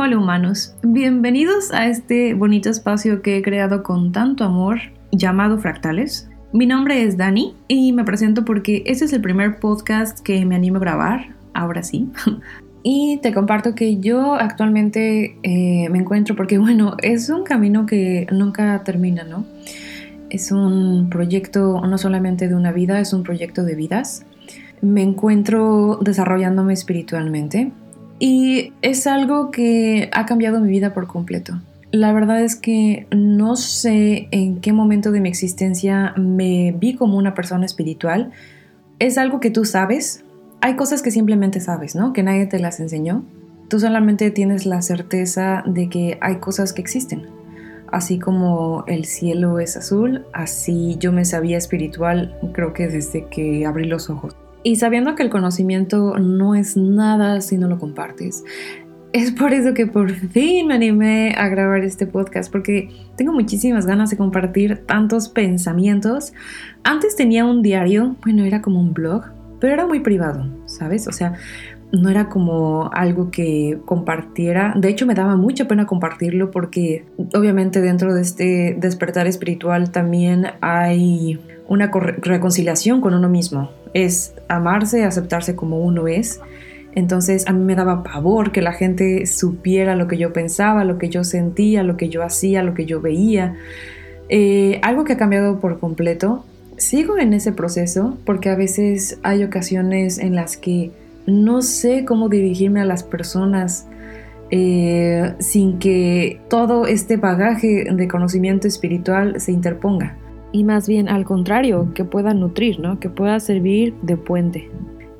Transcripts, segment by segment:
Hola humanos, bienvenidos a este bonito espacio que he creado con tanto amor llamado Fractales. Mi nombre es Dani y me presento porque este es el primer podcast que me animo a grabar, ahora sí. Y te comparto que yo actualmente eh, me encuentro porque bueno, es un camino que nunca termina, ¿no? Es un proyecto no solamente de una vida, es un proyecto de vidas. Me encuentro desarrollándome espiritualmente y es algo que ha cambiado mi vida por completo. La verdad es que no sé en qué momento de mi existencia me vi como una persona espiritual. Es algo que tú sabes. Hay cosas que simplemente sabes, ¿no? Que nadie te las enseñó. Tú solamente tienes la certeza de que hay cosas que existen. Así como el cielo es azul, así yo me sabía espiritual creo que desde que abrí los ojos. Y sabiendo que el conocimiento no es nada si no lo compartes. Es por eso que por fin me animé a grabar este podcast, porque tengo muchísimas ganas de compartir tantos pensamientos. Antes tenía un diario, bueno, era como un blog, pero era muy privado, ¿sabes? O sea, no era como algo que compartiera. De hecho, me daba mucha pena compartirlo porque obviamente dentro de este despertar espiritual también hay una reconciliación con uno mismo es amarse, aceptarse como uno es. Entonces a mí me daba pavor que la gente supiera lo que yo pensaba, lo que yo sentía, lo que yo hacía, lo que yo veía. Eh, algo que ha cambiado por completo. Sigo en ese proceso porque a veces hay ocasiones en las que no sé cómo dirigirme a las personas eh, sin que todo este bagaje de conocimiento espiritual se interponga y más bien al contrario, que pueda nutrir, ¿no? Que pueda servir de puente.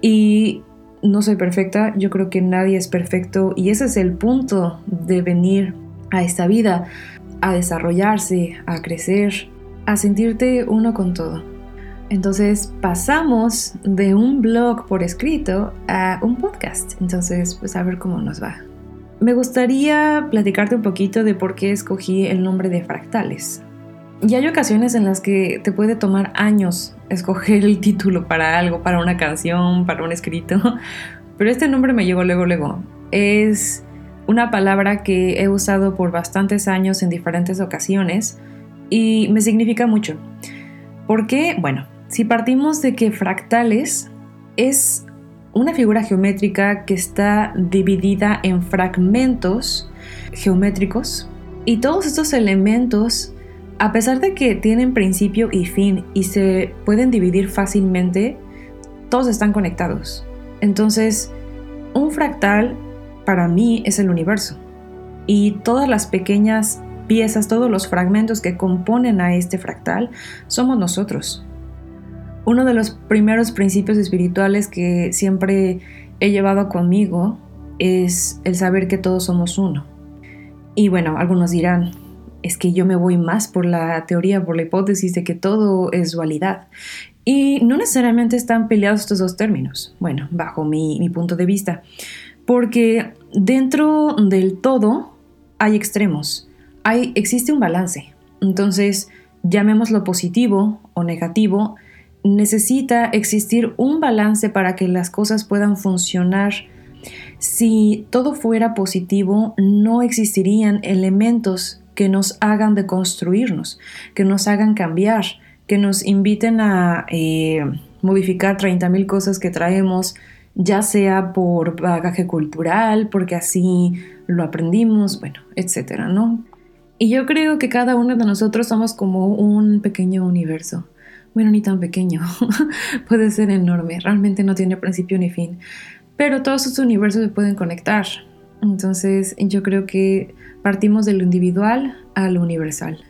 Y no soy perfecta, yo creo que nadie es perfecto y ese es el punto de venir a esta vida, a desarrollarse, a crecer, a sentirte uno con todo. Entonces pasamos de un blog por escrito a un podcast. Entonces, pues a ver cómo nos va. Me gustaría platicarte un poquito de por qué escogí el nombre de fractales. Y hay ocasiones en las que te puede tomar años escoger el título para algo, para una canción, para un escrito. Pero este nombre me llegó luego, luego. Es una palabra que he usado por bastantes años en diferentes ocasiones y me significa mucho. Porque, bueno, si partimos de que fractales es una figura geométrica que está dividida en fragmentos geométricos y todos estos elementos a pesar de que tienen principio y fin y se pueden dividir fácilmente, todos están conectados. Entonces, un fractal para mí es el universo. Y todas las pequeñas piezas, todos los fragmentos que componen a este fractal, somos nosotros. Uno de los primeros principios espirituales que siempre he llevado conmigo es el saber que todos somos uno. Y bueno, algunos dirán, es que yo me voy más por la teoría, por la hipótesis de que todo es dualidad. Y no necesariamente están peleados estos dos términos, bueno, bajo mi, punto de vista, porque dentro del todo hay extremos, hay, existe un balance. Entonces, llamémoslo positivo o negativo, necesita existir un balance para que las cosas puedan funcionar. Si todo fuera positivo, no existirían elementos que nos hagan deconstruirnos, que nos hagan cambiar, que nos inviten a eh, modificar 30.000 cosas que traemos, ya sea por bagaje cultural, porque así lo aprendimos, bueno, etcétera, ¿no? Y yo creo que cada uno de nosotros somos como un pequeño universo. Bueno, ni tan pequeño, puede ser enorme, realmente no tiene principio ni fin, pero todos estos universos se pueden conectar. Entonces yo creo que partimos de lo individual a lo universal.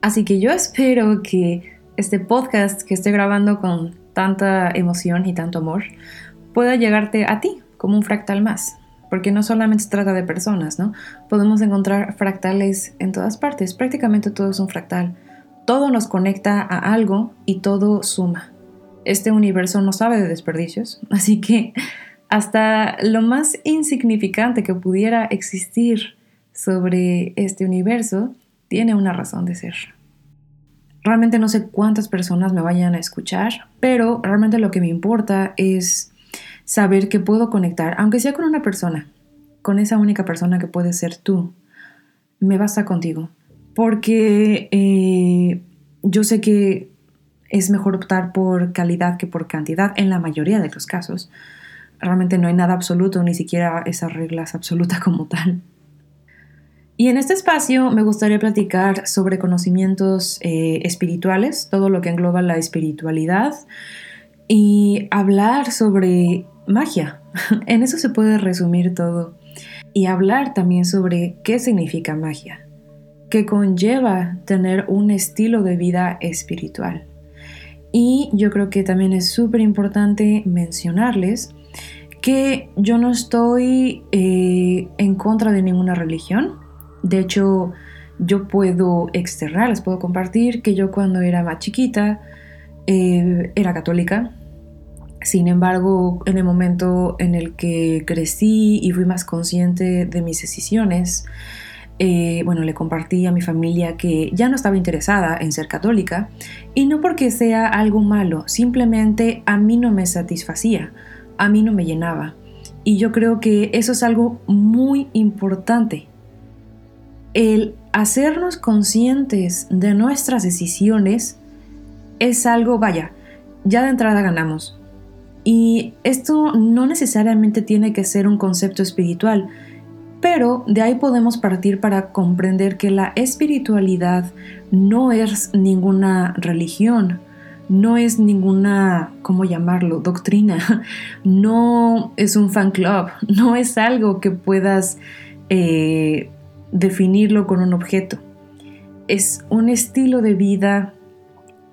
Así que yo espero que este podcast que estoy grabando con tanta emoción y tanto amor pueda llegarte a ti como un fractal más. Porque no solamente se trata de personas, ¿no? Podemos encontrar fractales en todas partes. Prácticamente todo es un fractal. Todo nos conecta a algo y todo suma. Este universo no sabe de desperdicios, así que hasta lo más insignificante que pudiera existir sobre este universo tiene una razón de ser. Realmente no sé cuántas personas me vayan a escuchar, pero realmente lo que me importa es saber que puedo conectar, aunque sea con una persona. con esa única persona que puedes ser tú, me basta contigo. Porque eh, yo sé que es mejor optar por calidad que por cantidad en la mayoría de los casos. Realmente no hay nada absoluto, ni siquiera esas reglas absolutas como tal. Y en este espacio me gustaría platicar sobre conocimientos eh, espirituales, todo lo que engloba la espiritualidad, y hablar sobre magia. en eso se puede resumir todo. Y hablar también sobre qué significa magia, qué conlleva tener un estilo de vida espiritual. Y yo creo que también es súper importante mencionarles que yo no estoy eh, en contra de ninguna religión. De hecho, yo puedo externar, les puedo compartir que yo cuando era más chiquita eh, era católica. Sin embargo, en el momento en el que crecí y fui más consciente de mis decisiones, eh, bueno, le compartí a mi familia que ya no estaba interesada en ser católica y no porque sea algo malo, simplemente a mí no me satisfacía, a mí no me llenaba. Y yo creo que eso es algo muy importante. El hacernos conscientes de nuestras decisiones es algo, vaya, ya de entrada ganamos. Y esto no necesariamente tiene que ser un concepto espiritual, pero de ahí podemos partir para comprender que la espiritualidad no es ninguna religión, no es ninguna, ¿cómo llamarlo?, doctrina, no es un fan club, no es algo que puedas eh, definirlo con un objeto. Es un estilo de vida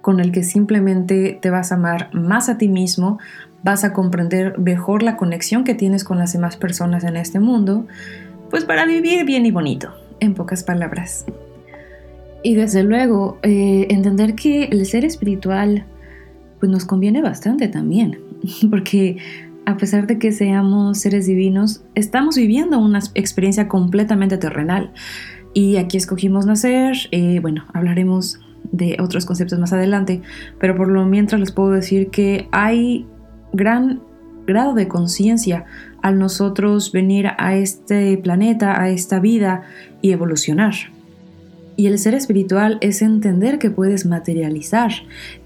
con el que simplemente te vas a amar más a ti mismo, vas a comprender mejor la conexión que tienes con las demás personas en este mundo, pues para vivir bien y bonito, en pocas palabras. Y desde luego, eh, entender que el ser espiritual pues nos conviene bastante también, porque a pesar de que seamos seres divinos, estamos viviendo una experiencia completamente terrenal. Y aquí escogimos nacer, eh, bueno, hablaremos de otros conceptos más adelante, pero por lo mientras les puedo decir que hay gran grado de conciencia al nosotros venir a este planeta, a esta vida y evolucionar. Y el ser espiritual es entender que puedes materializar,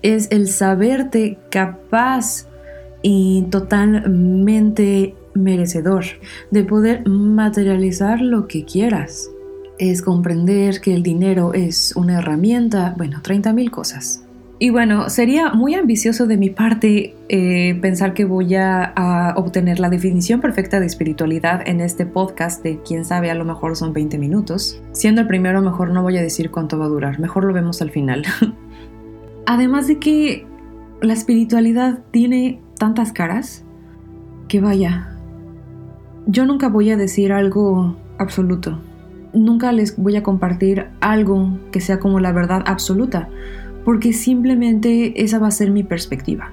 es el saberte capaz y totalmente merecedor de poder materializar lo que quieras. Es comprender que el dinero es una herramienta, bueno, 30.000 cosas. Y bueno, sería muy ambicioso de mi parte eh, pensar que voy a, obtener la definición perfecta de espiritualidad en este podcast de quién sabe, a lo mejor son 20 minutos. Siendo el primero, mejor no voy a decir cuánto va a durar, mejor lo vemos al final. Además de que la espiritualidad tiene tantas caras que vaya, yo nunca voy a decir algo absoluto. Nunca les voy a compartir algo que sea como la verdad absoluta porque simplemente esa va a ser mi perspectiva.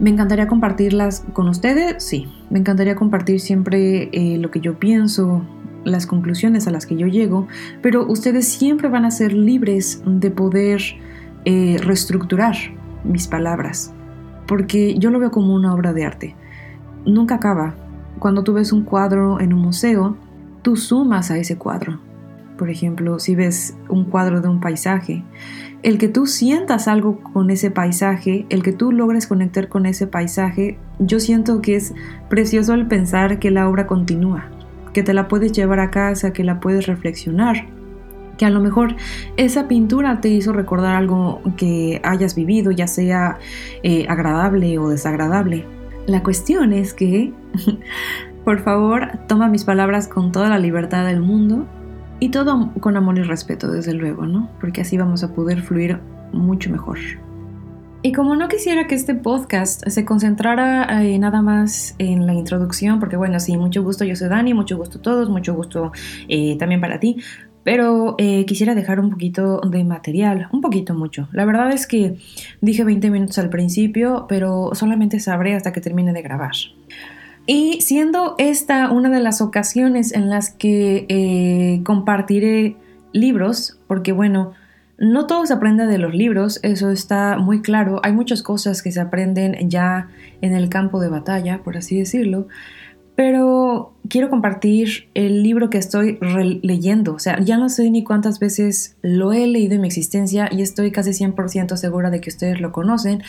Me encantaría compartirlas con ustedes, sí, me encantaría compartir siempre eh, lo que yo pienso, las conclusiones a las que yo llego, pero ustedes siempre van a ser libres de poder eh, reestructurar mis palabras, porque yo lo veo como una obra de arte. Nunca acaba. Cuando tú ves un cuadro en un museo, tú sumas a ese cuadro. Por ejemplo, si ves un cuadro de un paisaje, el que tú sientas algo con ese paisaje, el que tú logres conectar con ese paisaje, yo siento que es precioso el pensar que la obra continúa, que te la puedes llevar a casa, que la puedes reflexionar, que a lo mejor esa pintura te hizo recordar algo que hayas vivido, ya sea eh, agradable o desagradable. La cuestión es que, por favor, toma mis palabras con toda la libertad del mundo y todo con amor y respeto, desde luego, ¿no? Porque así vamos a poder fluir mucho mejor. Y como no quisiera que este podcast se concentrara eh, nada más en la introducción, porque bueno, sí, mucho gusto, yo soy Dani, mucho gusto a todos, mucho gusto eh, también para ti, pero eh, quisiera dejar un poquito de material, un poquito mucho. La verdad es que dije 20 minutos al principio, pero solamente sabré hasta que termine de grabar. Y siendo esta una de las ocasiones en las que eh, compartiré libros, porque bueno, no todo se aprende de los libros, eso está muy claro, hay muchas cosas que se aprenden ya en el campo de batalla, por así decirlo, Pero quiero compartir el libro que estoy leyendo. O sea, ya no sé ni cuántas veces lo he leído en mi existencia y estoy casi 100% segura de que ustedes lo conocen.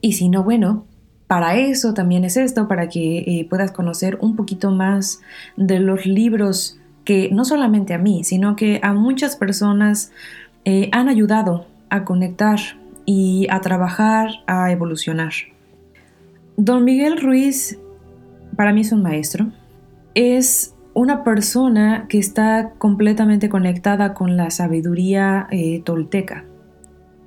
Y si no, bueno, para eso también es esto, para que eh, puedas conocer un poquito más de los libros que no solamente a mí, sino que a muchas personas eh, han ayudado a conectar y a trabajar, a evolucionar. Don Miguel Ruiz para mí es un maestro. Es una persona que está completamente conectada con la sabiduría eh, tolteca.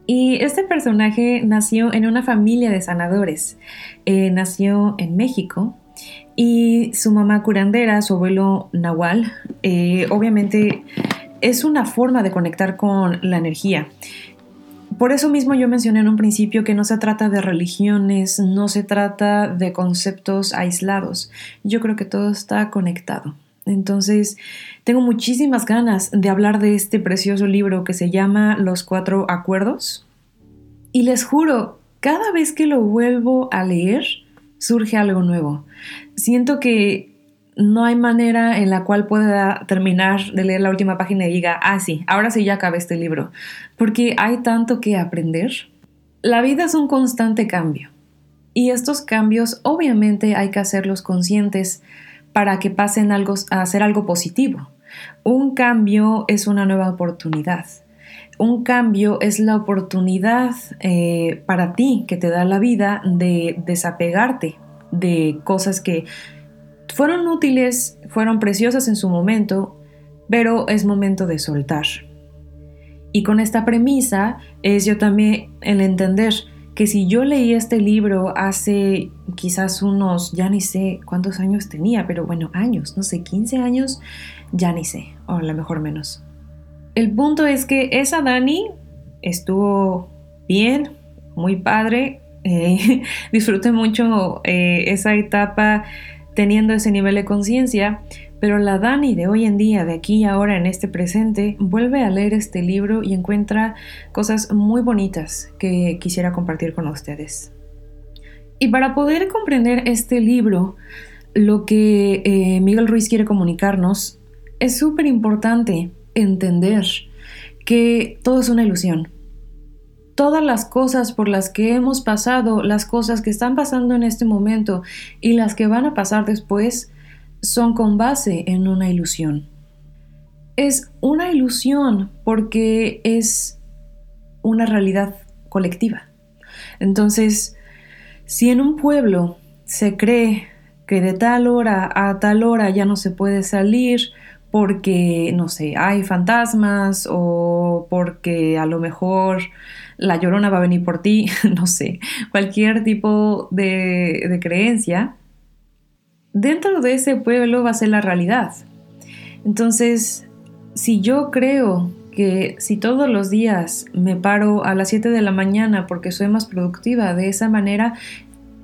Y este personaje nació en una familia de sanadores. Eh, nació en México y su mamá curandera, su abuelo Nahual, eh, obviamente es una forma de conectar con la energía. Por eso mismo yo mencioné en un principio que no se trata de religiones, no se trata de conceptos aislados. Yo creo que todo está conectado. Entonces, tengo muchísimas ganas de hablar de este precioso libro que se llama Los Cuatro Acuerdos. Y les juro, cada vez que lo vuelvo a leer, surge algo nuevo. Siento que no hay manera en la cual pueda terminar de leer la última página y diga, ah, sí, ahora sí ya acabé este libro, porque hay tanto que aprender. La vida es un constante cambio y estos cambios obviamente hay que hacerlos conscientes para que pasen algo, a ser algo positivo. Un cambio es una nueva oportunidad. Un cambio es la oportunidad eh, para ti que te da la vida de desapegarte de cosas que fueron útiles, fueron preciosas en su momento, pero es momento de soltar. Y con esta premisa es yo también el entender que si yo leí este libro hace quizás unos, ya ni sé cuántos años tenía, pero bueno, años, no sé, 15 años, ya ni sé, o a lo mejor menos. El punto es que esa Dani estuvo bien, muy padre, eh, disfruté mucho eh, esa etapa teniendo ese nivel de conciencia, pero la Dani de hoy en día, de aquí y ahora en este presente, vuelve a leer este libro y encuentra cosas muy bonitas que quisiera compartir con ustedes. Y para poder comprender este libro, lo que eh, Miguel Ruiz quiere comunicarnos, es súper importante entender que todo es una ilusión todas las cosas por las que hemos pasado, las cosas que están pasando en este momento y las que van a pasar después, son con base en una ilusión. Es una ilusión porque es una realidad colectiva. Entonces, si en un pueblo se cree que de tal hora a tal hora ya no se puede salir porque, no sé, hay fantasmas o porque a lo mejor la llorona va a venir por ti, no sé, cualquier tipo de, creencia, dentro de ese pueblo va a ser la realidad. Entonces, si yo creo que si todos los días me paro a las 7 de la mañana porque soy más productiva de esa manera,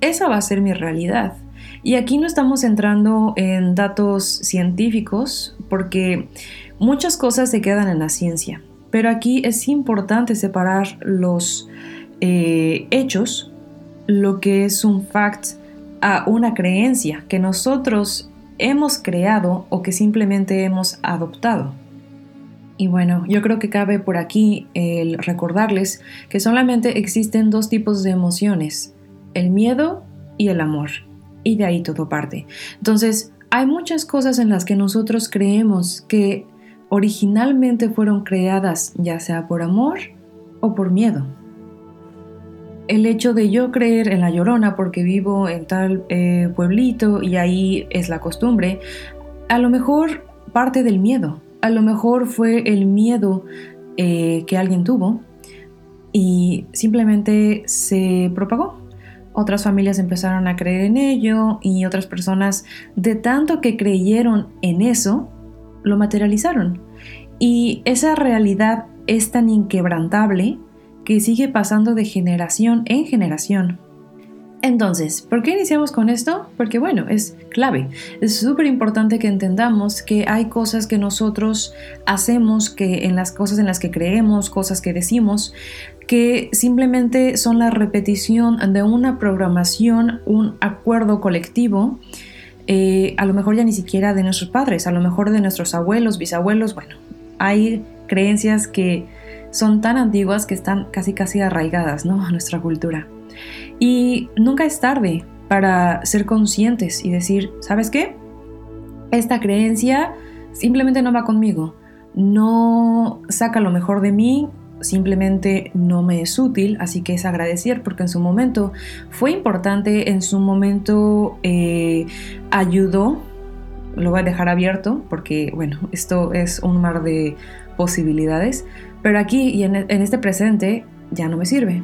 esa va a ser mi realidad. Y aquí no estamos entrando en datos científicos porque muchas cosas se quedan en la ciencia. Pero aquí es importante separar los eh, hechos, lo que es un fact, a una creencia que nosotros hemos creado o que simplemente hemos adoptado. Y bueno, yo creo que cabe por aquí el recordarles que solamente existen dos tipos de emociones, el miedo y el amor. Y de ahí todo parte. Entonces, hay muchas cosas en las que nosotros creemos que originalmente fueron creadas ya sea por amor o por miedo. El hecho de yo creer en la llorona porque vivo en tal eh, pueblito y ahí es la costumbre, a lo mejor parte del miedo, a lo mejor fue el miedo eh, que alguien tuvo y simplemente se propagó. Otras familias empezaron a creer en ello y otras personas de tanto que creyeron en eso, lo materializaron. Y esa realidad es tan inquebrantable que sigue pasando de generación en generación. Entonces, ¿por qué iniciamos con esto? Porque bueno, es clave. Es súper importante que entendamos que hay cosas que nosotros hacemos, que en las cosas en las que creemos, cosas que decimos, que simplemente son la repetición de una programación, un acuerdo colectivo eh, a lo mejor ya ni siquiera de nuestros padres, a lo mejor de nuestros abuelos, bisabuelos, bueno, hay creencias que son tan antiguas que están casi casi arraigadas ¿no? a nuestra cultura. Y nunca es tarde para ser conscientes y decir, ¿sabes qué? Esta creencia simplemente no va conmigo, no saca lo mejor de mí, simplemente no me es útil, así que es agradecer porque en su momento fue importante, en su momento eh, ayudó, lo voy a dejar abierto porque bueno, esto es un mar de posibilidades, pero aquí y en, en este presente ya no me sirve.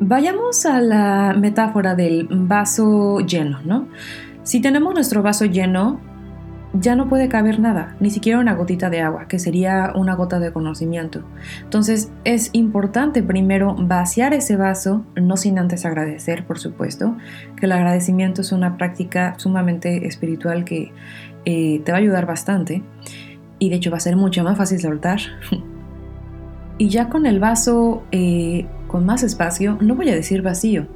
Vayamos a la metáfora del vaso lleno, ¿no? Si tenemos nuestro vaso lleno, ya no puede caber nada, ni siquiera una gotita de agua, que sería una gota de conocimiento. Entonces es importante primero vaciar ese vaso, no sin antes agradecer, por supuesto, que el agradecimiento es una práctica sumamente espiritual que eh, te va a ayudar bastante y de hecho va a ser mucho más fácil soltar. y ya con el vaso eh, con más espacio, no voy a decir vacío,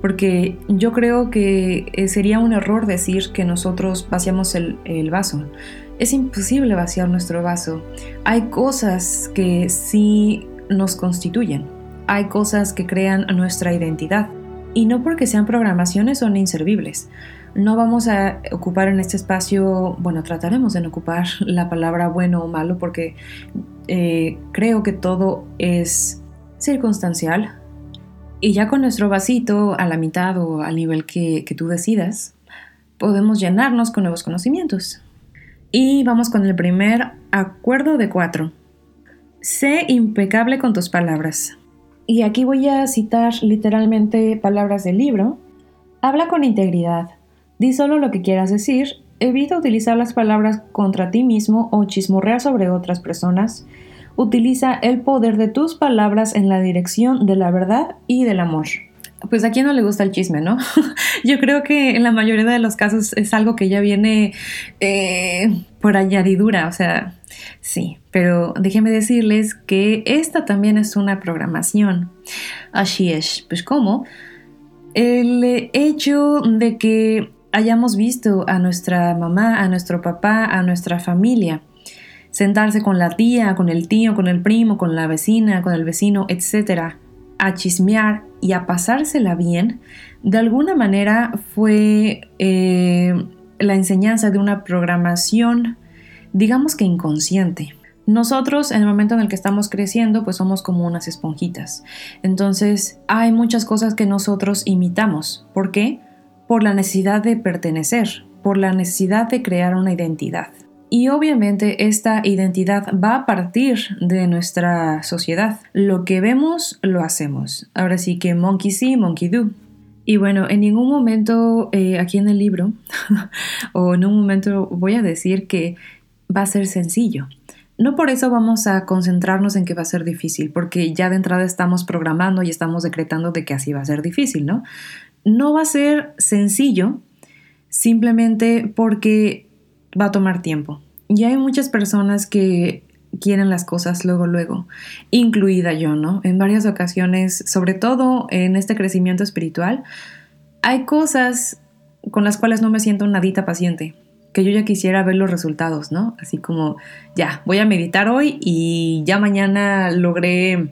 porque yo creo que eh, sería un error decir que nosotros vaciamos el, vaso. Es imposible vaciar nuestro vaso. Hay cosas que sí nos constituyen, hay cosas que crean nuestra identidad, y no porque sean programaciones son inservibles. No vamos a ocupar en este espacio, bueno, trataremos de ocupar la palabra bueno o malo porque eh, creo que todo es circunstancial y ya con nuestro vasito a la mitad o al nivel que, que tú decidas, podemos llenarnos con nuevos conocimientos. Y vamos con el primer acuerdo de cuatro. Sé impecable con tus palabras. Y aquí voy a citar literalmente palabras del libro. Habla con integridad. Di solo lo que quieras decir. Evita utilizar las palabras contra ti mismo o chismorrear sobre otras personas utiliza el poder de tus palabras en la dirección de la verdad y del amor. Pues a quien no le gusta el chisme, ¿no? Yo creo que en la mayoría de los casos es algo que ya viene eh, por añadidura, o sea, sí, pero déjenme decirles que esta también es una programación. Así es, pues ¿cómo? El hecho de que hayamos visto a nuestra mamá, a nuestro papá, a nuestra familia, sentarse con la tía, con el tío, con el primo, con la vecina, con el vecino, etc., a chismear y a pasársela bien, de alguna manera fue eh, la enseñanza de una programación, digamos que inconsciente. Nosotros en el momento en el que estamos creciendo pues somos como unas esponjitas. Entonces hay muchas cosas que nosotros imitamos. ¿Por qué? Por la necesidad de pertenecer, por la necesidad de crear una identidad. Y obviamente esta identidad va a partir de nuestra sociedad. Lo que vemos, lo hacemos. Ahora sí que monkey see, monkey do. Y bueno, en ningún momento eh, aquí en el libro, o en un momento voy a decir que va a ser sencillo. No por eso vamos a concentrarnos en que va a ser difícil, porque ya de entrada estamos programando y estamos decretando de que así va a ser difícil, ¿no? No va a ser sencillo simplemente porque va a tomar tiempo. Y hay muchas personas que quieren las cosas luego, luego, incluida yo, ¿no? En varias ocasiones, sobre todo en este crecimiento espiritual, hay cosas con las cuales no me siento nadita paciente, que yo ya quisiera ver los resultados, ¿no? Así como, ya, voy a meditar hoy y ya mañana logré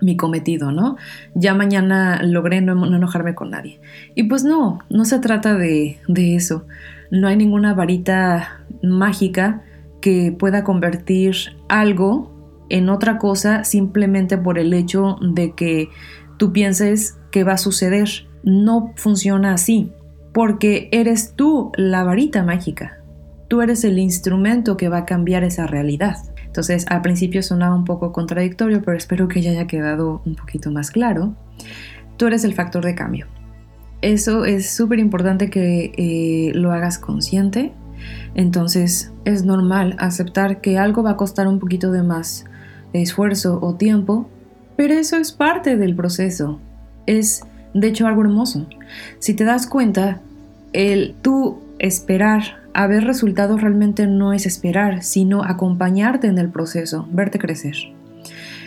mi cometido, ¿no? Ya mañana logré no, enojarme con nadie. Y pues no, no se trata de, de eso. No hay ninguna varita mágica que pueda convertir algo en otra cosa simplemente por el hecho de que tú pienses que va a suceder. No funciona así, porque eres tú la varita mágica. Tú eres el instrumento que va a cambiar esa realidad. Entonces, al principio sonaba un poco contradictorio, pero espero que ya haya quedado un poquito más claro. Tú eres el factor de cambio. Eso es súper importante que eh, lo hagas consciente. Entonces, es normal aceptar que algo va a costar un poquito de más esfuerzo o tiempo, pero eso es parte del proceso. Es, de hecho, algo hermoso. Si te das cuenta, el tú esperar a ver resultados realmente no es esperar, sino acompañarte en el proceso, verte crecer.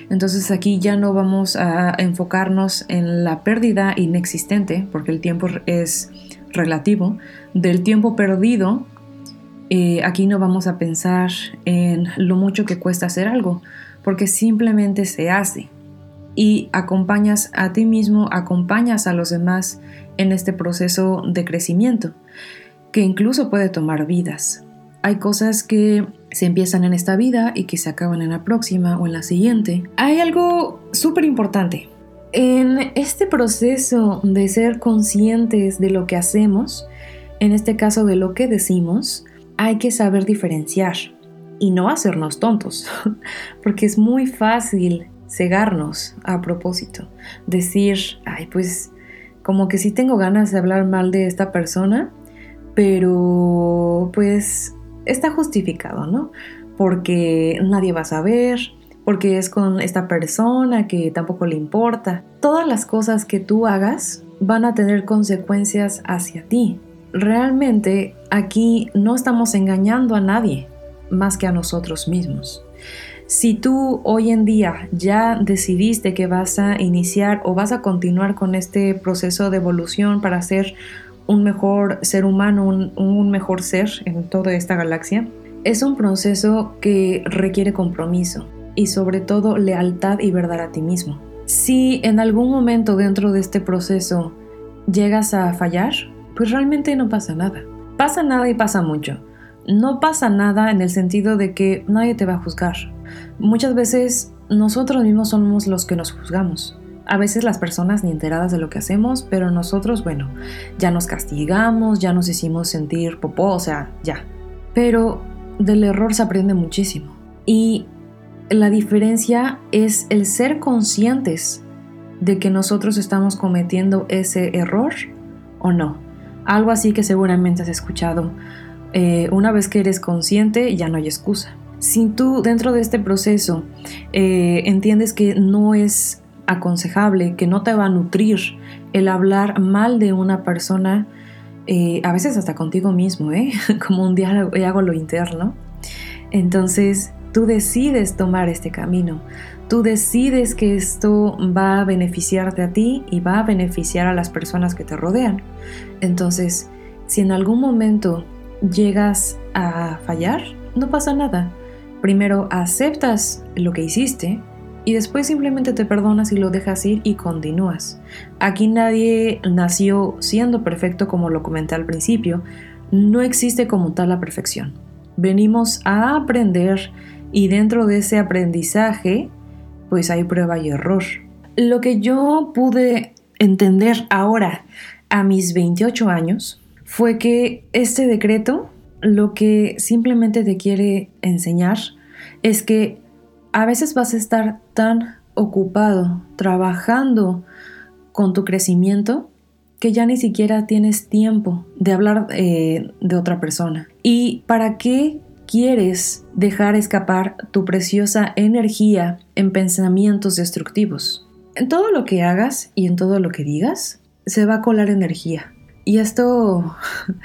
Entonces aquí ya no vamos a enfocarnos en la pérdida inexistente, porque el tiempo es relativo del tiempo perdido, eh, aquí no vamos a pensar en lo mucho que cuesta hacer algo, porque simplemente se hace. Y acompañas a ti mismo, acompañas a los demás en este proceso de crecimiento, que incluso puede tomar vidas. Hay cosas que se empiezan en esta vida y que se acaban en la próxima o en la siguiente. Hay algo súper importante. En este proceso de ser conscientes de lo que hacemos, en este caso de lo que decimos, hay que saber diferenciar y no hacernos tontos, porque es muy fácil cegarnos a propósito. Decir, ay, pues como que sí tengo ganas de hablar mal de esta persona, pero pues está justificado, ¿no? Porque nadie va a saber, porque es con esta persona que tampoco le importa. Todas las cosas que tú hagas van a tener consecuencias hacia ti. Realmente aquí no estamos engañando a nadie más que a nosotros mismos. Si tú hoy en día ya decidiste que vas a iniciar o vas a continuar con este proceso de evolución para ser un mejor ser humano, un, mejor ser en toda esta galaxia, es un proceso que requiere compromiso y sobre todo lealtad y verdad a ti mismo. Si en algún momento dentro de este proceso llegas a fallar, pues realmente no pasa nada. Pasa nada y pasa mucho. No pasa nada en el sentido de que nadie te va a juzgar. Muchas veces nosotros mismos somos los que nos juzgamos. A veces las personas ni enteradas de lo que hacemos, pero nosotros, bueno, ya nos castigamos, ya nos hicimos sentir popó, o sea, ya. Pero del error se aprende muchísimo. Y la diferencia es el ser conscientes de que nosotros estamos cometiendo ese error o no. Algo así que seguramente has escuchado. Eh, una vez que eres consciente, ya no hay excusa. Si tú dentro de este proceso eh, entiendes que no es aconsejable, que no te va a nutrir el hablar mal de una persona, eh, a veces hasta contigo mismo, ¿eh? como un diálogo lo interno. Entonces tú decides tomar este camino, tú decides que esto va a beneficiarte a ti y va a beneficiar a las personas que te rodean. Entonces, si en algún momento llegas a fallar, no pasa nada. Primero aceptas lo que hiciste, y después simplemente te perdonas y lo dejas ir y continúas. Aquí nadie nació siendo perfecto como lo comenté al principio, no existe como tal la perfección. Venimos a aprender y dentro de ese aprendizaje pues hay prueba y error. Lo que yo pude entender ahora a mis 28 años fue que este decreto lo que simplemente te quiere enseñar es que a veces vas a estar tan ocupado trabajando con tu crecimiento que ya ni siquiera tienes tiempo de hablar eh, de otra persona. ¿Y para qué quieres dejar escapar tu preciosa energía en pensamientos destructivos? En todo lo que hagas y en todo lo que digas, se va a colar energía. Y esto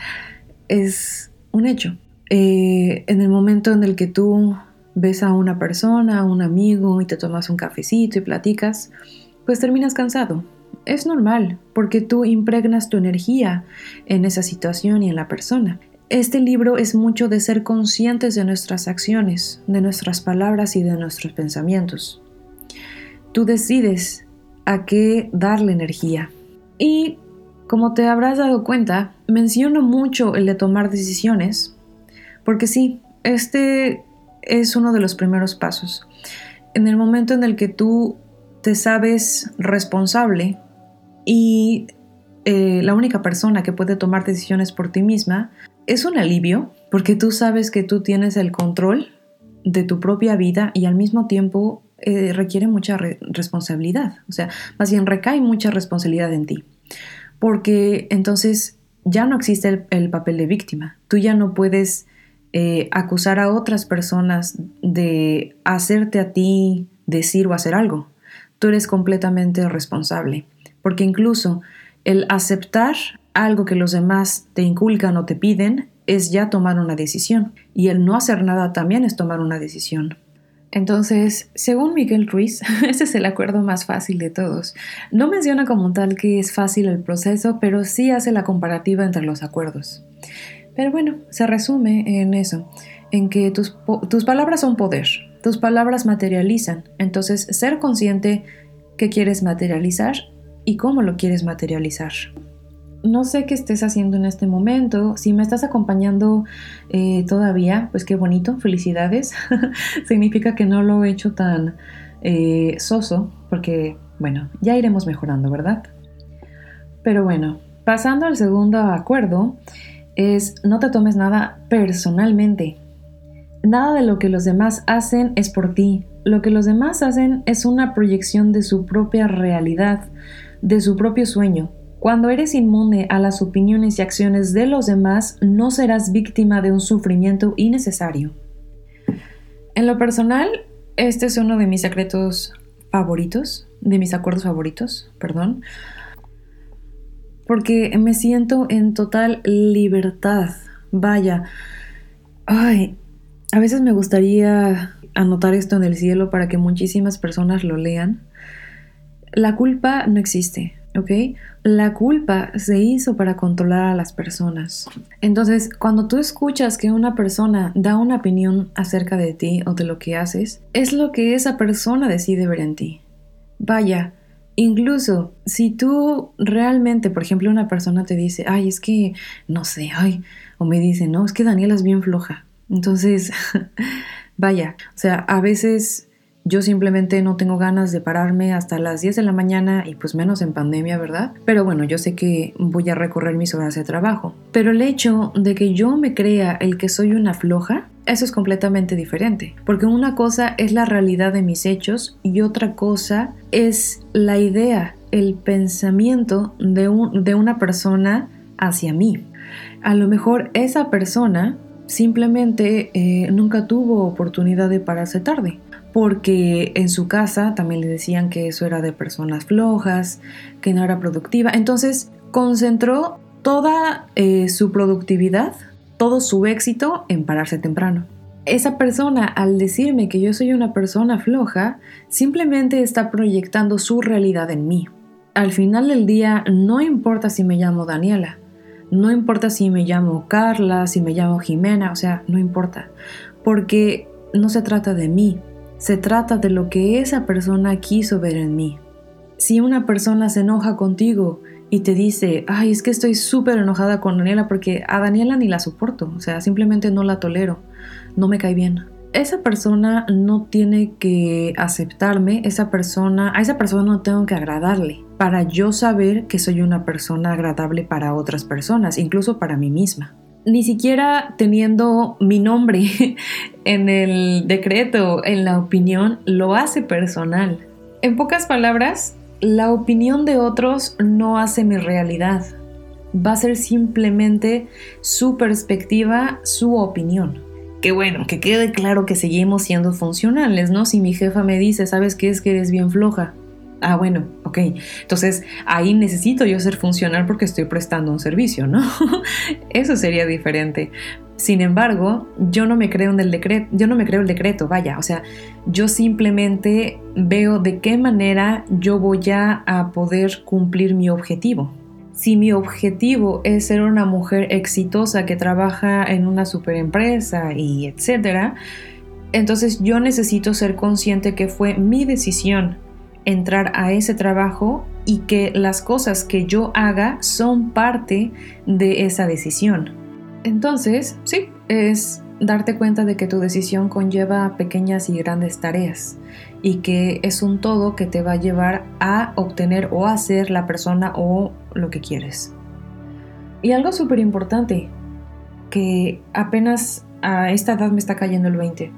es un hecho. Eh, en el momento en el que tú ves a una persona, a un amigo y te tomas un cafecito y platicas, pues terminas cansado. Es normal, porque tú impregnas tu energía en esa situación y en la persona. Este libro es mucho de ser conscientes de nuestras acciones, de nuestras palabras y de nuestros pensamientos. Tú decides a qué darle energía. Y como te habrás dado cuenta, menciono mucho el de tomar decisiones, porque sí, este es uno de los primeros pasos. En el momento en el que tú te sabes responsable y eh, la única persona que puede tomar decisiones por ti misma, es un alivio porque tú sabes que tú tienes el control de tu propia vida y al mismo tiempo eh, requiere mucha responsabilidad. O sea, más bien recae mucha responsabilidad en ti. Porque entonces ya no existe el papel de víctima. Tú ya no puedes eh, acusar a otras personas de hacerte a ti decir o hacer algo. Tú eres completamente responsable, porque incluso el aceptar algo que los demás te inculcan o te piden es ya tomar una decisión, y el no hacer nada también es tomar una decisión. Entonces, según Miguel Ruiz, ese es el acuerdo más fácil de todos. No menciona como tal que es fácil el proceso, pero sí hace la comparativa entre los acuerdos. Pero bueno, se resume en eso, en que tus, tus palabras son poder, tus palabras materializan. Entonces, ser consciente que quieres materializar y cómo lo quieres materializar no sé qué estés haciendo en este momento. Si me estás acompañando eh, todavía, pues qué bonito, felicidades. Significa que no lo he hecho tan eh, soso, porque, bueno, ya iremos mejorando, ¿verdad? Pero bueno, pasando al segundo acuerdo, es no te tomes nada personalmente. Nada de lo que los demás hacen es por ti. Lo que los demás hacen es una proyección de su propia realidad, de su propio sueño cuando eres inmune a las opiniones y acciones de los demás, no serás víctima de un sufrimiento innecesario. En lo personal, este es uno de mis secretos favoritos, de mis acuerdos favoritos, perdón, porque me siento en total libertad. Vaya, ay, a veces me gustaría anotar esto en el cielo para que muchísimas personas lo lean. La culpa no existe. ¿ok? La culpa se hizo para controlar a las personas. Entonces, cuando tú escuchas que una persona da una opinión acerca de ti o de lo que haces, es lo que esa persona decide ver en ti. Vaya, incluso si tú realmente, por ejemplo, una persona te dice, ay, es que, no sé, ay, o me dice, no, es que Daniela es bien floja. Entonces, vaya, o sea, a veces yo simplemente no tengo ganas de pararme hasta las 10 de la mañana y pues menos en pandemia, ¿verdad? Pero bueno, yo sé que voy a recorrer mis horas de trabajo. Pero el hecho de que yo me crea el que soy una floja, eso es completamente diferente. Porque una cosa es la realidad de mis hechos y otra cosa es la idea, el pensamiento de, de una persona hacia mí. A lo mejor esa persona simplemente eh, nunca tuvo oportunidad de pararse tarde porque en su casa también le decían que eso era de personas flojas, que no era productiva. Entonces concentró toda eh, su productividad, todo su éxito en pararse temprano. Esa persona, al decirme que yo soy una persona floja, simplemente está proyectando su realidad en mí. Al final del día, no importa si me llamo Daniela, no importa si me llamo Carla, si me llamo Jimena, o sea, no importa, porque no se trata de mí, se trata de lo que esa persona quiso ver en mí. Si una persona se enoja contigo y te dice, ay, es que estoy súper enojada con Daniela porque a Daniela ni la soporto, o sea, simplemente no la tolero, no me cae bien. Esa persona no tiene que aceptarme, esa persona, a esa persona no tengo que agradarle para yo saber que soy una persona agradable para otras personas, incluso para mí misma ni siquiera teniendo mi nombre en el decreto, en la opinión, lo hace personal. En pocas palabras, la opinión de otros no hace mi realidad. Va a ser simplemente su perspectiva, su opinión. Que bueno, que quede claro que seguimos siendo funcionales, ¿no? Si mi jefa me dice, ¿sabes qué es que eres bien floja? Ah, bueno, ok. Entonces ahí necesito yo ser funcional porque estoy prestando un servicio, ¿no? Eso sería diferente. Sin embargo, yo no me creo en el decreto, yo no me creo el decreto, vaya, o sea, yo simplemente veo de qué manera yo voy a, a poder cumplir mi objetivo. Si mi objetivo es ser una mujer exitosa que trabaja en una superempresa y etcétera, entonces yo necesito ser consciente que fue mi decisión entrar a ese trabajo y que las cosas que yo haga son parte de esa decisión. Entonces, sí, es darte cuenta de que tu decisión conlleva pequeñas y grandes tareas y que es un todo que te va a llevar a obtener o a ser la persona o lo que quieres. Y algo súper importante, que apenas a esta edad me está cayendo el 20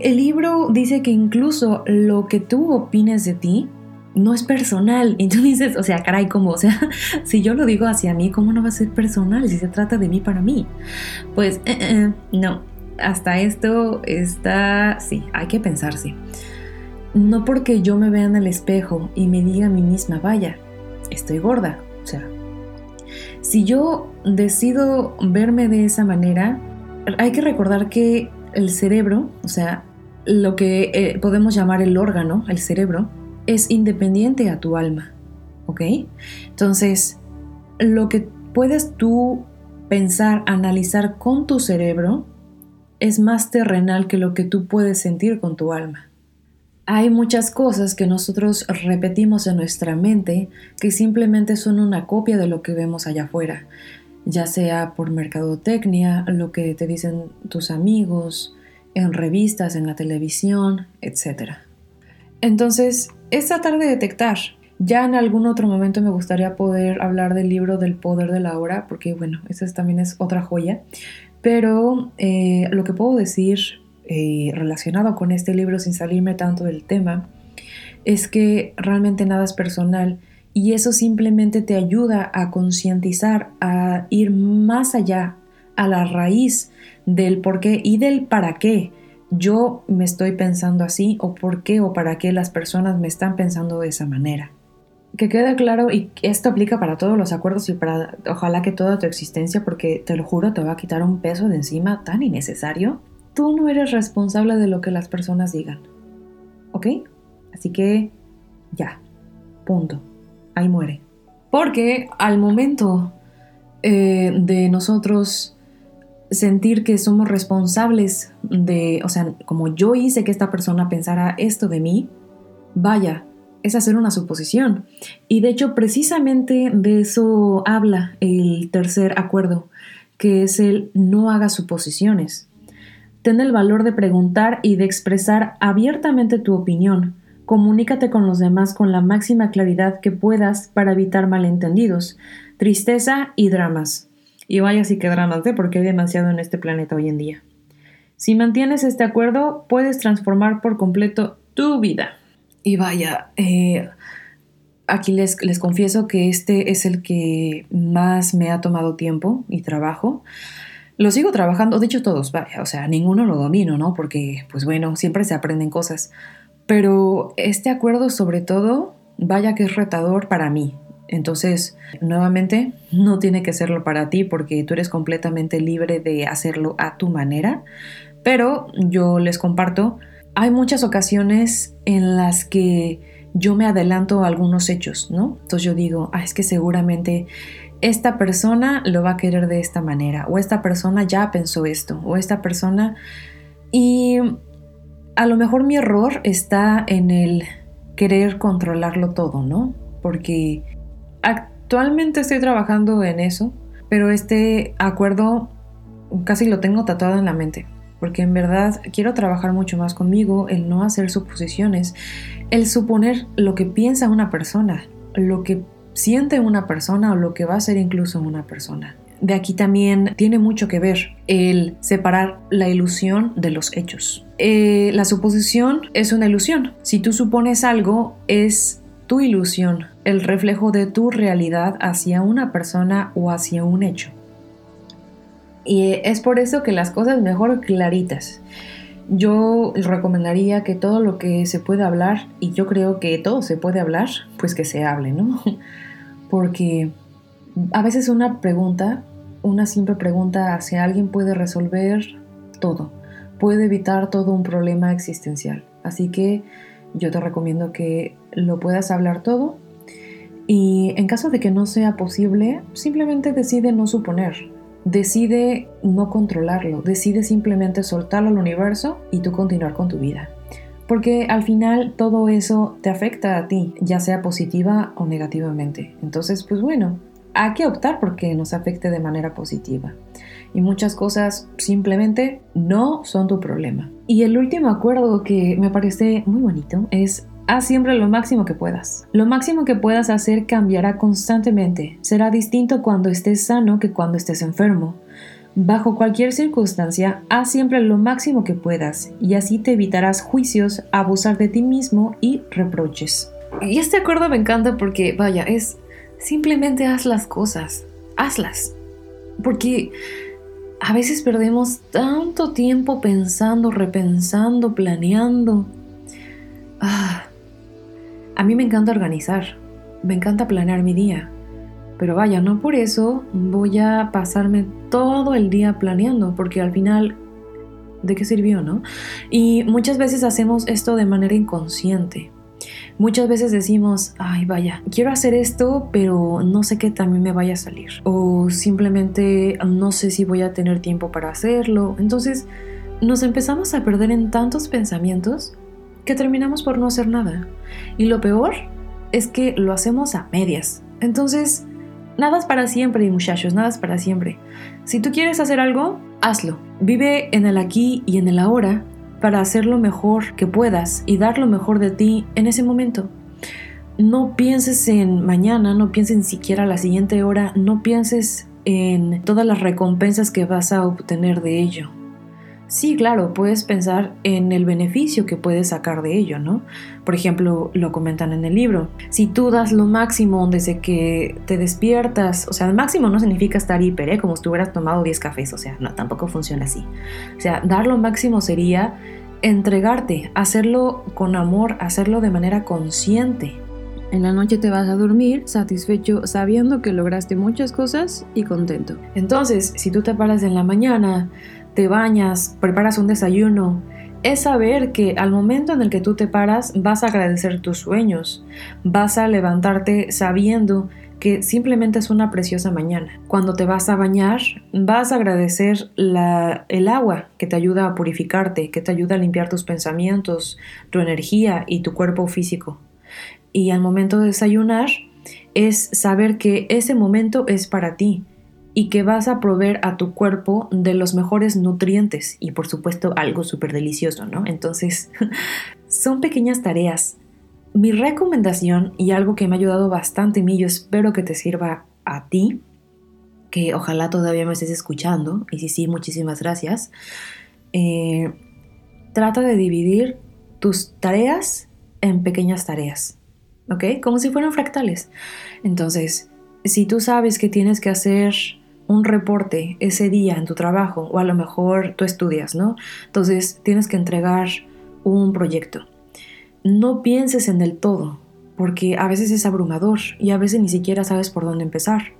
el libro dice que incluso lo que tú opines de ti no es personal. Y tú dices, o sea, caray, ¿cómo? O sea, si yo lo digo hacia mí, ¿cómo no va a ser personal si se trata de mí para mí? Pues, eh, eh, no. Hasta esto está, sí, hay que pensarse. No porque yo me vea en el espejo y me diga a mí misma, vaya, estoy gorda. O sea, si yo decido verme de esa manera, hay que recordar que el cerebro, o sea, lo que eh, podemos llamar el órgano, el cerebro, es independiente a tu alma. ¿Ok? Entonces, lo que puedes tú pensar, analizar con tu cerebro es más terrenal que lo que tú puedes sentir con tu alma. Hay muchas cosas que nosotros repetimos en nuestra mente que simplemente son una copia de lo que vemos allá afuera, ya sea por mercadotecnia, lo que te dicen tus amigos, en revistas, en la televisión, etc. Entonces, es tratar de detectar. Ya en algún otro momento me gustaría poder hablar del libro del poder de la hora, porque bueno, esa también es otra joya. Pero eh, lo que puedo decir eh, relacionado con este libro, sin salirme tanto del tema, es que realmente nada es personal y eso simplemente te ayuda a concientizar, a ir más allá, a la raíz del por qué y del para qué yo me estoy pensando así o por qué o para qué las personas me están pensando de esa manera. Que quede claro, y esto aplica para todos los acuerdos y para ojalá que toda tu existencia, porque te lo juro, te va a quitar un peso de encima tan innecesario. Tú no eres responsable de lo que las personas digan. ¿Ok? Así que ya, punto ahí muere. Porque al momento eh, de nosotros sentir que somos responsables de, o sea, como yo hice que esta persona pensara esto de mí, vaya, es hacer una suposición. Y de hecho, precisamente de eso habla el tercer acuerdo, que es el no haga suposiciones. Ten el valor de preguntar y de expresar abiertamente tu opinión, Comunícate con los demás con la máxima claridad que puedas para evitar malentendidos, tristeza y dramas. Y vaya sí que dramas, ¿eh? porque hay demasiado en este planeta hoy en día. Si mantienes este acuerdo, puedes transformar por completo tu vida. Y vaya, eh, aquí les, les confieso que este es el que más me ha tomado tiempo y trabajo. Lo sigo trabajando, de hecho todos, vaya, o sea, ninguno lo domino, ¿no? Porque, pues bueno, siempre se aprenden cosas. Pero este acuerdo sobre todo, vaya que es retador para mí. Entonces, nuevamente, no tiene que serlo para ti porque tú eres completamente libre de hacerlo a tu manera. Pero yo les comparto, hay muchas ocasiones en las que yo me adelanto a algunos hechos, ¿no? Entonces yo digo, ah, es que seguramente esta persona lo va a querer de esta manera, o esta persona ya pensó esto, o esta persona... Y a lo mejor mi error está en el querer controlarlo todo, ¿no? Porque actualmente estoy trabajando en eso, pero este acuerdo casi lo tengo tatuado en la mente, porque en verdad quiero trabajar mucho más conmigo, el no hacer suposiciones, el suponer lo que piensa una persona, lo que siente una persona o lo que va a ser incluso una persona de aquí también tiene mucho que ver el separar la ilusión de los hechos. Eh, la suposición es una ilusión. Si tú supones algo, es tu ilusión, el reflejo de tu realidad hacia una persona o hacia un hecho. Y es por eso que las cosas mejor claritas. Yo recomendaría que todo lo que se puede hablar, y yo creo que todo se puede hablar, pues que se hable, ¿no? Porque a veces una pregunta, una simple pregunta hacia alguien puede resolver todo, puede evitar todo un problema existencial. Así que yo te recomiendo que lo puedas hablar todo y en caso de que no sea posible, simplemente decide no suponer, decide no controlarlo, decide simplemente soltarlo al universo y tú continuar con tu vida. Porque al final todo eso te afecta a ti, ya sea positiva o negativamente. Entonces, pues bueno, hay que optar porque nos afecte de manera positiva. Y muchas cosas simplemente no son tu problema. Y el último acuerdo que me parece muy bonito es haz siempre lo máximo que puedas. Lo máximo que puedas hacer cambiará constantemente. Será distinto cuando estés sano que cuando estés enfermo. Bajo cualquier circunstancia, haz siempre lo máximo que puedas y así te evitarás juicios, abusar de ti mismo y reproches. Y este acuerdo me encanta porque, vaya, es Simplemente haz las cosas, hazlas. Porque a veces perdemos tanto tiempo pensando, repensando, planeando. Ah, a mí me encanta organizar, me encanta planear mi día. Pero vaya, no por eso voy a pasarme todo el día planeando, porque al final ¿De qué sirvió, no? Y muchas veces hacemos esto de manera inconsciente. Muchas veces decimos, ay vaya, quiero hacer esto, pero no sé qué también me vaya a salir. O simplemente no sé si voy a tener tiempo para hacerlo. Entonces nos empezamos a perder en tantos pensamientos que terminamos por no hacer nada. Y lo peor es que lo hacemos a medias. Entonces, nada es para siempre, muchachos, nada es para siempre. Si tú quieres hacer algo, hazlo. Vive en el aquí y en el ahora para hacer lo mejor que puedas y dar lo mejor de ti en ese momento. No pienses en mañana, no pienses en siquiera la siguiente hora, no pienses en todas las recompensas que vas a obtener de ello. Sí, claro, puedes pensar en el beneficio que puedes sacar de ello, ¿no? Por ejemplo, lo comentan en el libro. Si tú das lo máximo desde que te despiertas, o sea, el máximo no significa estar hiper, ¿eh? Como si hubieras tomado 10 cafés, o sea, no, tampoco funciona así. O sea, dar lo máximo sería entregarte, hacerlo con amor, hacerlo de manera consciente. En la noche te vas a dormir satisfecho sabiendo que lograste muchas cosas y contento. Entonces, si tú te paras en la mañana, te bañas, preparas un desayuno, es saber que al momento en el que tú te paras vas a agradecer tus sueños, vas a levantarte sabiendo que simplemente es una preciosa mañana. Cuando te vas a bañar, vas a agradecer el agua que te ayuda a purificarte, que te ayuda a limpiar tus pensamientos, tu energía y tu cuerpo físico. Y al momento de desayunar, es saber que ese momento es para ti, y que vas a proveer a tu cuerpo de los mejores nutrientes y por supuesto algo súper delicioso, ¿no? Entonces, son pequeñas tareas. Mi recomendación y algo que me ha ayudado bastante a mí, yo espero que te sirva a ti, que ojalá todavía me estés escuchando, y si sí, muchísimas gracias. Eh, trata de dividir tus tareas en pequeñas tareas, ¿ok? Como si fueran fractales. Entonces, si tú sabes que tienes que hacer un reporte ese día en tu trabajo o a lo mejor tú estudias, ¿no? Entonces tienes que entregar un proyecto. No pienses en el todo, porque a veces es abrumador y a veces ni siquiera sabes por dónde empezar.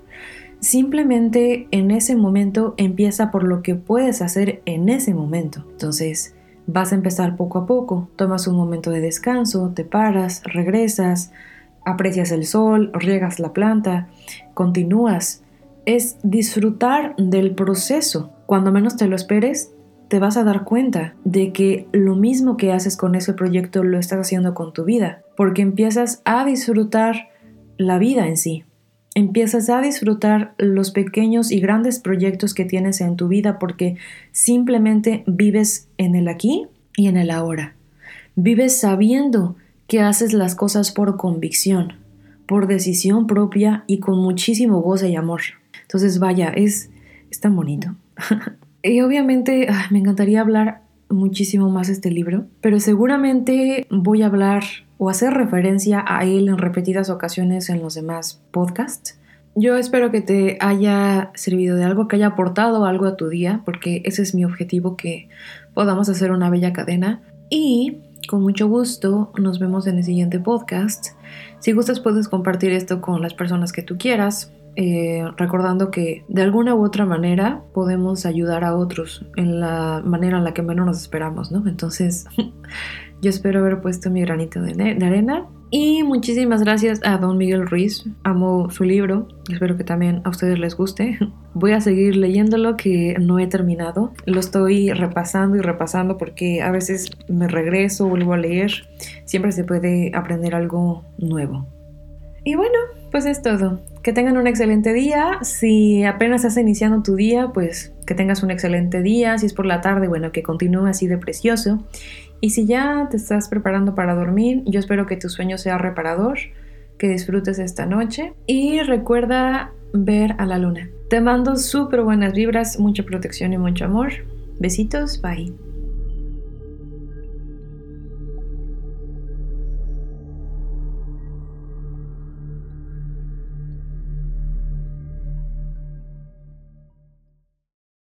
Simplemente en ese momento empieza por lo que puedes hacer en ese momento. Entonces, vas a empezar poco a poco, tomas un momento de descanso, te paras, regresas, aprecias el sol, riegas la planta, continúas es disfrutar del proceso. Cuando menos te lo esperes, te vas a dar cuenta de que lo mismo que haces con ese proyecto lo estás haciendo con tu vida, porque empiezas a disfrutar la vida en sí. Empiezas a disfrutar los pequeños y grandes proyectos que tienes en tu vida porque simplemente vives en el aquí y en el ahora. Vives sabiendo que haces las cosas por convicción, por decisión propia y con muchísimo goce y amor. Entonces, vaya, es, tan bonito. y obviamente ah, me encantaría hablar muchísimo más de este libro, pero seguramente voy a hablar o hacer referencia a él en repetidas ocasiones en los demás podcasts. Yo espero que te haya servido de algo, que haya aportado algo a tu día, porque ese es mi objetivo, que podamos hacer una bella cadena. Y con mucho gusto nos vemos en el siguiente podcast. Si gustas puedes compartir esto con las personas que tú quieras. Eh, recordando que de alguna u otra manera podemos ayudar a otros en la manera en la que menos nos esperamos, ¿no? Entonces, yo espero haber puesto mi granito de, de, arena. Y muchísimas gracias a Don Miguel Ruiz. Amo su libro. Espero que también a ustedes les guste. Voy a seguir leyéndolo que no he terminado. Lo estoy repasando y repasando porque a veces me regreso, vuelvo a leer. Siempre se puede aprender algo nuevo. Y bueno, pues es todo. Que tengan un excelente día. Si apenas estás iniciando tu día, pues que tengas un excelente día. Si es por la tarde, bueno, que continúe así de precioso. Y si ya te estás preparando para dormir, yo espero que tu sueño sea reparador, que disfrutes esta noche y recuerda ver a la luna. Te mando súper buenas vibras, mucha protección y mucho amor. Besitos, bye.